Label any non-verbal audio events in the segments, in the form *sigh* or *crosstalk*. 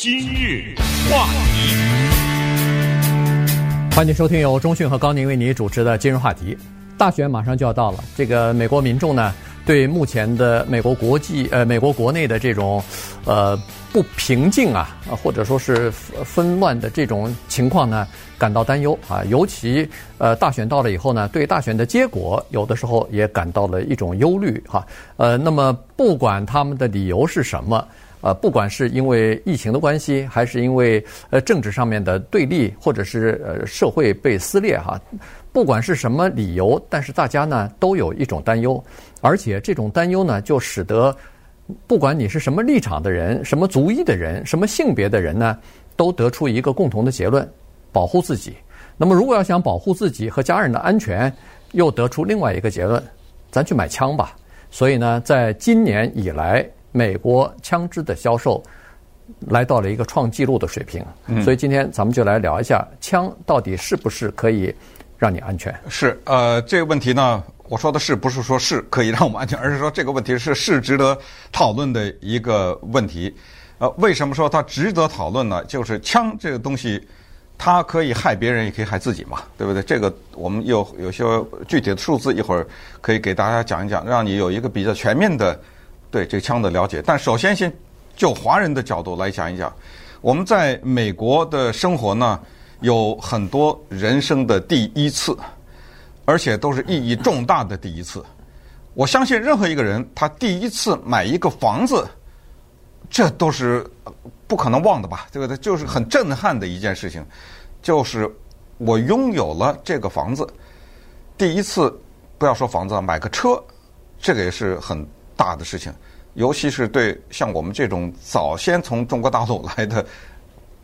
今日话题，欢迎收听由中讯和高宁为你主持的今日话题。大选马上就要到了，这个美国民众呢，对目前的美国国际呃美国国内的这种呃不平静啊，或者说是纷乱的这种情况呢，感到担忧啊。尤其呃大选到了以后呢，对大选的结果有的时候也感到了一种忧虑哈。呃，那么不管他们的理由是什么。呃，不管是因为疫情的关系，还是因为呃政治上面的对立，或者是呃社会被撕裂哈，不管是什么理由，但是大家呢都有一种担忧，而且这种担忧呢，就使得不管你是什么立场的人、什么族裔的人、什么性别的人呢，都得出一个共同的结论：保护自己。那么，如果要想保护自己和家人的安全，又得出另外一个结论：咱去买枪吧。所以呢，在今年以来。美国枪支的销售来到了一个创纪录的水平，嗯、所以今天咱们就来聊一下枪到底是不是可以让你安全？是，呃，这个问题呢，我说的是不是说是可以让我们安全，而是说这个问题是是值得讨论的一个问题。呃，为什么说它值得讨论呢？就是枪这个东西，它可以害别人，也可以害自己嘛，对不对？这个我们有有些具体的数字，一会儿可以给大家讲一讲，让你有一个比较全面的。对这个枪的了解，但首先先就华人的角度来讲一讲，我们在美国的生活呢，有很多人生的第一次，而且都是意义重大的第一次。我相信任何一个人，他第一次买一个房子，这都是不可能忘的吧？对不对？就是很震撼的一件事情，就是我拥有了这个房子。第一次，不要说房子，买个车，这个也是很。大的事情，尤其是对像我们这种早先从中国大陆来的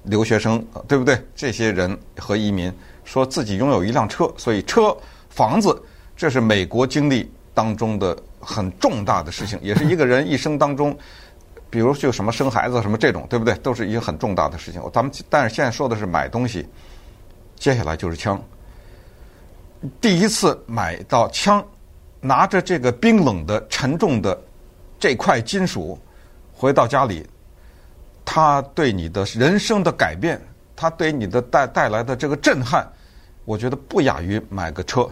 留学生，对不对？这些人和移民说自己拥有一辆车，所以车、房子，这是美国经历当中的很重大的事情，也是一个人一生当中，比如就什么生孩子什么这种，对不对？都是一个很重大的事情。咱们但是现在说的是买东西，接下来就是枪。第一次买到枪。拿着这个冰冷的、沉重的这块金属回到家里，它对你的人生的改变，它对你的带带来的这个震撼，我觉得不亚于买个车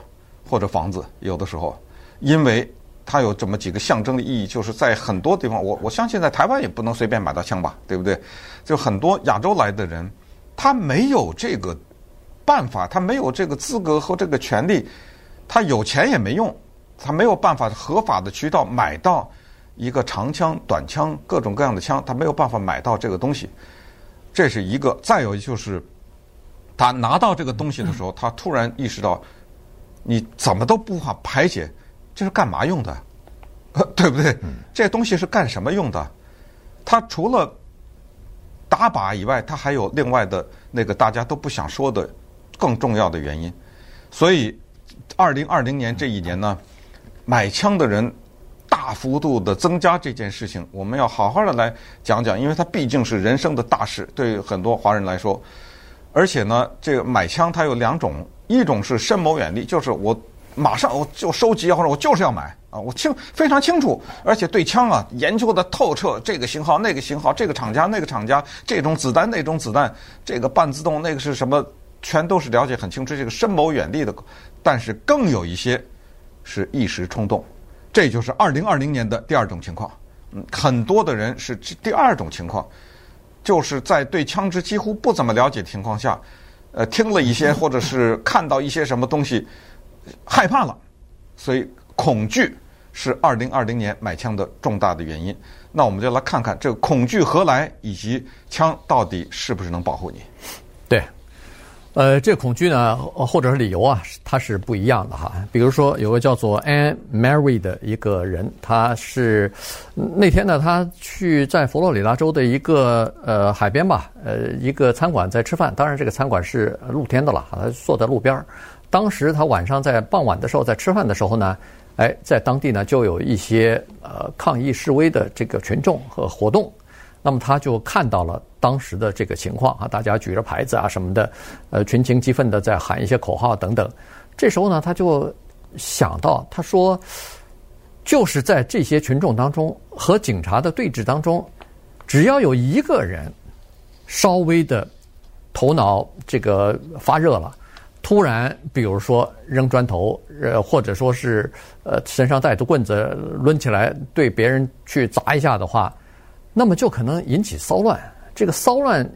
或者房子。有的时候，因为它有这么几个象征的意义，就是在很多地方，我我相信在台湾也不能随便买到枪吧，对不对？就很多亚洲来的人，他没有这个办法，他没有这个资格和这个权利，他有钱也没用。他没有办法合法的渠道买到一个长枪、短枪、各种各样的枪，他没有办法买到这个东西，这是一个。再有就是，他拿到这个东西的时候，他突然意识到，你怎么都不法排解，这是干嘛用的？*laughs* 对不对？这东西是干什么用的？他除了打靶以外，他还有另外的那个大家都不想说的更重要的原因。所以，二零二零年这一年呢，买枪的人大幅度的增加这件事情，我们要好好的来讲讲，因为它毕竟是人生的大事，对很多华人来说。而且呢，这个买枪它有两种，一种是深谋远虑，就是我马上我就收集，或者我就是要买啊，我清非常清楚，而且对枪啊研究的透彻，这个型号那个型号，这个厂家那个厂家，这种子弹那种子弹，这个半自动那个是什么，全都是了解很清楚，这个深谋远虑的。但是更有一些。是一时冲动，这就是二零二零年的第二种情况。嗯，很多的人是第二种情况，就是在对枪支几乎不怎么了解的情况下，呃，听了一些 *laughs* 或者是看到一些什么东西，害怕了，所以恐惧是二零二零年买枪的重大的原因。那我们就来看看这个恐惧何来，以及枪到底是不是能保护你？对。呃，这恐惧呢，或者是理由啊，它是不一样的哈。比如说，有个叫做 Anne Mary 的一个人，他是那天呢，他去在佛罗里达州的一个呃海边吧，呃一个餐馆在吃饭。当然，这个餐馆是露天的了，他坐在路边儿。当时他晚上在傍晚的时候在吃饭的时候呢，哎，在当地呢就有一些呃抗议示威的这个群众和活动。那么他就看到了当时的这个情况啊，大家举着牌子啊什么的，呃，群情激愤的在喊一些口号等等。这时候呢，他就想到，他说，就是在这些群众当中和警察的对峙当中，只要有一个人稍微的头脑这个发热了，突然比如说扔砖头，呃，或者说是呃身上带着棍子抡起来对别人去砸一下的话，那么就可能引起骚乱。这个骚乱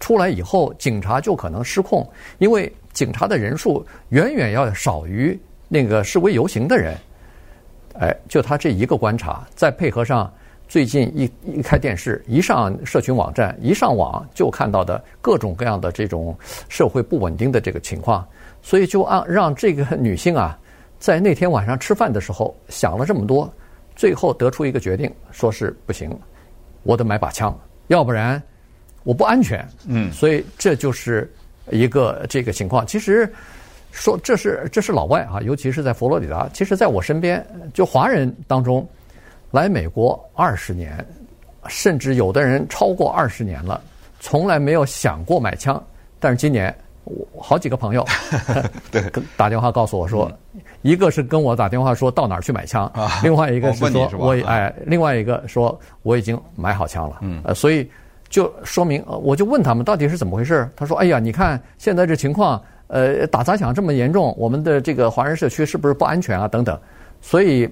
出来以后，警察就可能失控，因为警察的人数远远要少于那个示威游行的人。哎，就他这一个观察，再配合上最近一一开电视，一上社群网站，一上网就看到的各种各样的这种社会不稳定的这个情况，所以就让让这个女性啊，在那天晚上吃饭的时候想了这么多，最后得出一个决定，说是不行，我得买把枪，要不然我不安全。嗯，所以这就是一个这个情况。其实。说这是这是老外啊，尤其是在佛罗里达。其实，在我身边，就华人当中，来美国二十年，甚至有的人超过二十年了，从来没有想过买枪。但是今年，我好几个朋友 *laughs* 对打电话告诉我说，一个是跟我打电话说到哪儿去买枪，另外一个是说我哎，另外一个说我已经买好枪了。嗯，呃，所以就说明，我就问他们到底是怎么回事。他说：“哎呀，你看现在这情况。”呃，打砸抢这么严重，我们的这个华人社区是不是不安全啊？等等，所以，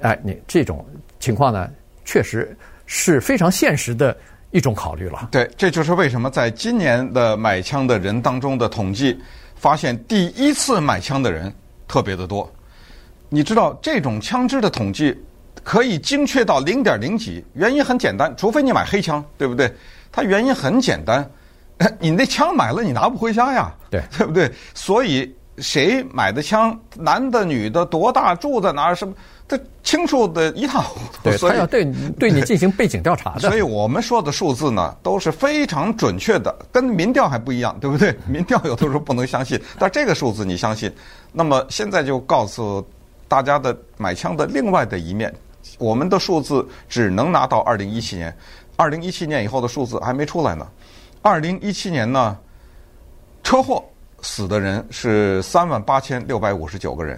哎，你这种情况呢，确实是非常现实的一种考虑了。对，这就是为什么在今年的买枪的人当中的统计，发现第一次买枪的人特别的多。你知道这种枪支的统计可以精确到零点零几，原因很简单，除非你买黑枪，对不对？它原因很简单。*laughs* 你那枪买了，你拿不回家呀？对，对不对？所以谁买的枪，男的、女的，多大，住在哪儿，什么，这清楚的一塌糊涂。对，所以他要对 *laughs* 对你进行背景调查的。所以我们说的数字呢，都是非常准确的，跟民调还不一样，对不对？民调有的时候不能相信，但这个数字你相信。那么现在就告诉大家的买枪的另外的一面，我们的数字只能拿到二零一七年，二零一七年以后的数字还没出来呢。二零一七年呢，车祸死的人是三万八千六百五十九个人，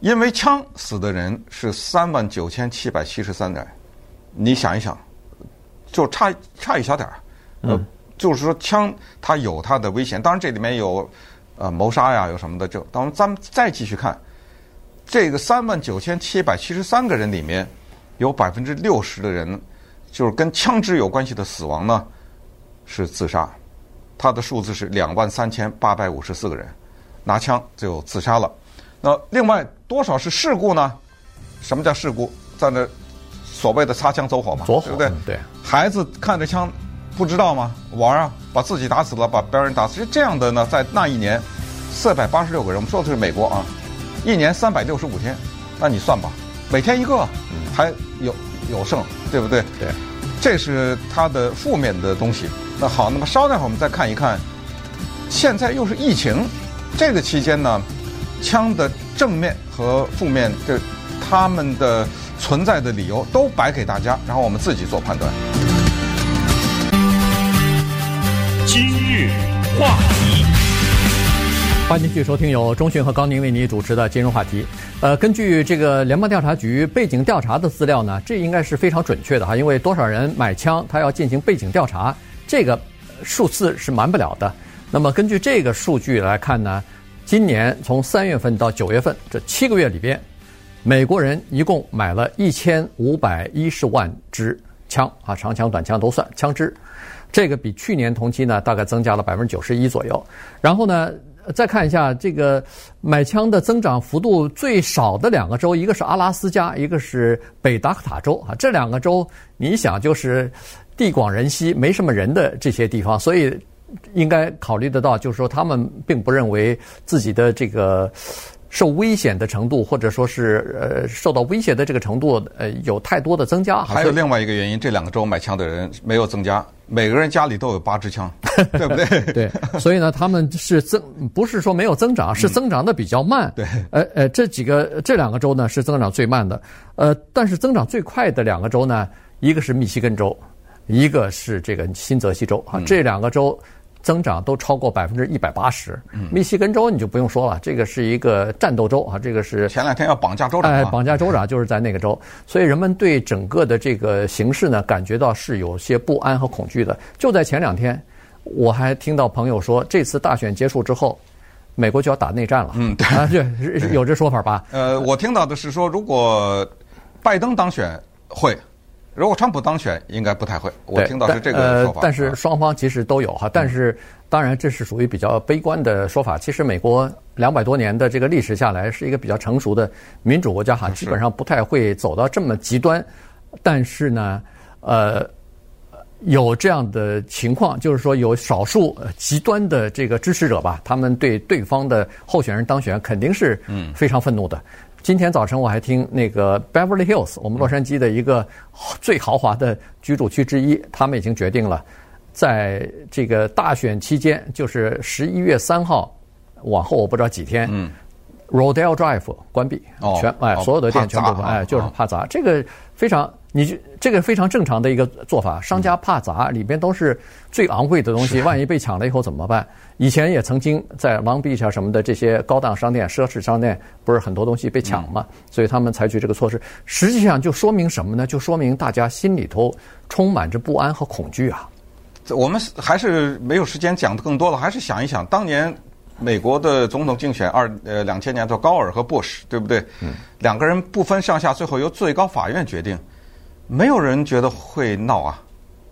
因为枪死的人是三万九千七百七十三人。你想一想，就差差一小点儿。呃，就是说枪它有它的危险，当然这里面有呃谋杀呀，有什么的。就当咱们再继续看，这个三万九千七百七十三个人里面，有百分之六十的人就是跟枪支有关系的死亡呢。是自杀，他的数字是两万三千八百五十四个人拿枪就自杀了。那另外多少是事故呢？什么叫事故？在那所谓的擦枪走火嘛，火对不对？对。孩子看着枪不知道吗？玩啊，把自己打死了，把别人打死。这样的呢，在那一年四百八十六个人，我们说的是美国啊，一年三百六十五天，那你算吧，每天一个，还有有剩，对不对？对。这是它的负面的东西。那好，那么稍待会儿我们再看一看，现在又是疫情，这个期间呢，枪的正面和负面的他们的存在的理由都摆给大家，然后我们自己做判断。今日话题，欢迎继续收听由钟迅和高宁为您主持的金融话题。呃，根据这个联邦调查局背景调查的资料呢，这应该是非常准确的哈，因为多少人买枪，他要进行背景调查。这个数字是瞒不了的。那么根据这个数据来看呢，今年从三月份到九月份这七个月里边，美国人一共买了一千五百一十万支枪啊，长枪、短枪都算枪支。这个比去年同期呢，大概增加了百分之九十一左右。然后呢，再看一下这个买枪的增长幅度最少的两个州，一个是阿拉斯加，一个是北达科塔州啊。这两个州，你想就是。地广人稀，没什么人的这些地方，所以应该考虑得到，就是说他们并不认为自己的这个受危险的程度，或者说是呃受到威胁的这个程度，呃有太多的增加。还有另外一个原因，这两个州买枪的人没有增加，每个人家里都有八支枪，*laughs* 对不对？*laughs* 对，所以呢，他们是增，不是说没有增长，是增长的比较慢。对，呃呃，这几个这两个州呢是增长最慢的，呃，但是增长最快的两个州呢，一个是密西根州。一个是这个新泽西州啊，这两个州增长都超过百分之一百八十。密西根州你就不用说了，这个是一个战斗州啊，这个是前两天要绑架州长，哎，绑架州长就是在那个州，所以人们对整个的这个形势呢，感觉到是有些不安和恐惧的。就在前两天，我还听到朋友说，这次大选结束之后，美国就要打内战了。嗯，对啊，对，有这说法吧？呃，我听到的是说，如果拜登当选会，如果川普当选，应该不太会。我听到是这个说法。呃，但是双方其实都有哈，但是当然这是属于比较悲观的说法。其实美国两百多年的这个历史下来，是一个比较成熟的民主国家哈，基本上不太会走到这么极端。但是呢，呃。有这样的情况，就是说有少数极端的这个支持者吧，他们对对方的候选人当选肯定是非常愤怒的。嗯、今天早晨我还听那个 Beverly Hills，我们洛杉矶的一个最豪华的居住区之一，他们已经决定了，在这个大选期间，就是十一月三号往后我不知道几天，嗯，Rodeo Drive 关闭，哦、全哎所有的店全部关，哎就是怕砸，这个非常。你这个非常正常的一个做法，商家怕砸，里边都是最昂贵的东西，万一被抢了以后怎么办？以前也曾经在 Long Beach 啊什么的这些高档商店、奢侈商店，不是很多东西被抢嘛？所以他们采取这个措施，实际上就说明什么呢？就说明大家心里头充满着不安和恐惧啊。我们还是没有时间讲的更多了，还是想一想当年美国的总统竞选二呃两千年的高尔和布什，对不对？嗯。两个人不分上下，最后由最高法院决定。没有人觉得会闹啊，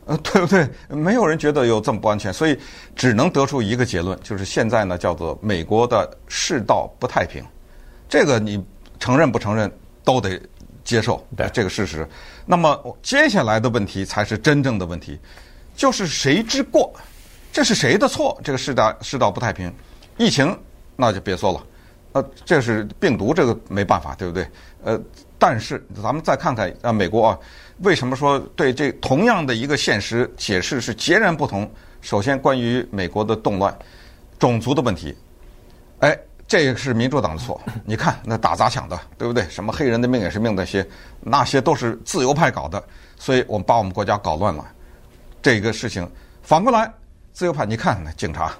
呃，*laughs* 对不对？没有人觉得有这么不安全，所以只能得出一个结论，就是现在呢，叫做美国的世道不太平。这个你承认不承认都得接受这个事实。那么接下来的问题才是真正的问题，就是谁之过？这是谁的错？这个世道世道不太平，疫情那就别说了，呃，这是病毒，这个没办法，对不对？呃，但是咱们再看看啊，美国啊。为什么说对这同样的一个现实解释是截然不同？首先，关于美国的动乱、种族的问题，哎，这也是民主党的错。*laughs* 你看那打砸抢的，对不对？什么黑人的命也是命那些，那些都是自由派搞的，所以我们把我们国家搞乱了。这个事情反过来，自由派，你看那警察。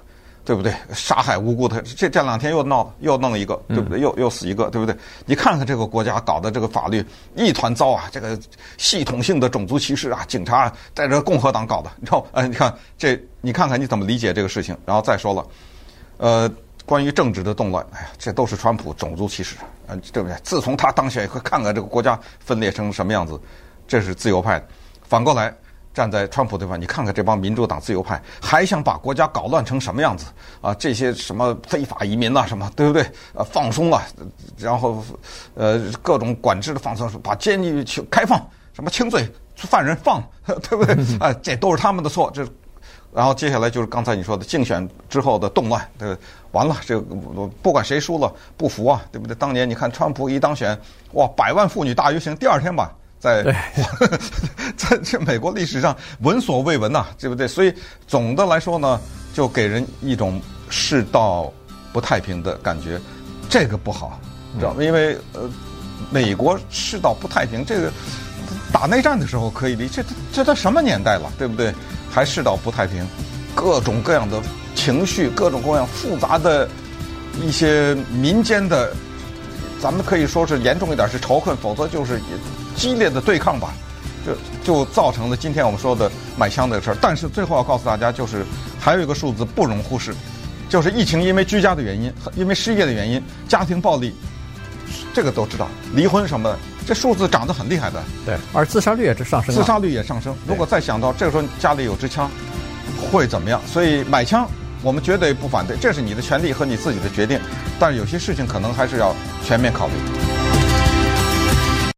对不对？杀害无辜的，这这两天又闹又弄一个，对不对？又又死一个，对不对？你看看这个国家搞的这个法律一团糟啊！这个系统性的种族歧视啊，警察在这共和党搞的，你知道？哎，你看这，你看看你怎么理解这个事情？然后再说了，呃，关于政治的动乱，哎呀，这都是川普种族歧视，嗯，对不对？自从他当选以后，看看这个国家分裂成什么样子，这是自由派。反过来。站在川普对方，你看看这帮民主党自由派还想把国家搞乱成什么样子啊？这些什么非法移民啊，什么对不对？呃，放松啊，然后呃各种管制的放松，把监狱去开放，什么轻罪犯人放，对不对？啊，这都是他们的错。这然后接下来就是刚才你说的竞选之后的动乱，对，完了，这个不管谁输了不服啊，对不对？当年你看川普一当选，哇，百万妇女大游行，第二天吧。在 *laughs* 在这美国历史上闻所未闻呐，对不对？所以总的来说呢，就给人一种世道不太平的感觉，这个不好，知道吗？因为呃，美国世道不太平，这个打内战的时候可以理解，这这都什么年代了，对不对？还世道不太平，各种各样的情绪，各种各样复杂的一些民间的，咱们可以说是严重一点是仇恨，否则就是。激烈的对抗吧，就就造成了今天我们说的买枪的事儿。但是最后要告诉大家，就是还有一个数字不容忽视，就是疫情因为居家的原因，因为失业的原因，家庭暴力，这个都知道，离婚什么的，这数字涨得很厉害的。对，而自杀率也是上升。自杀率也上升。如果再想到这个时候家里有支枪，会怎么样？所以买枪我们绝对不反对，这是你的权利和你自己的决定。但是有些事情可能还是要全面考虑。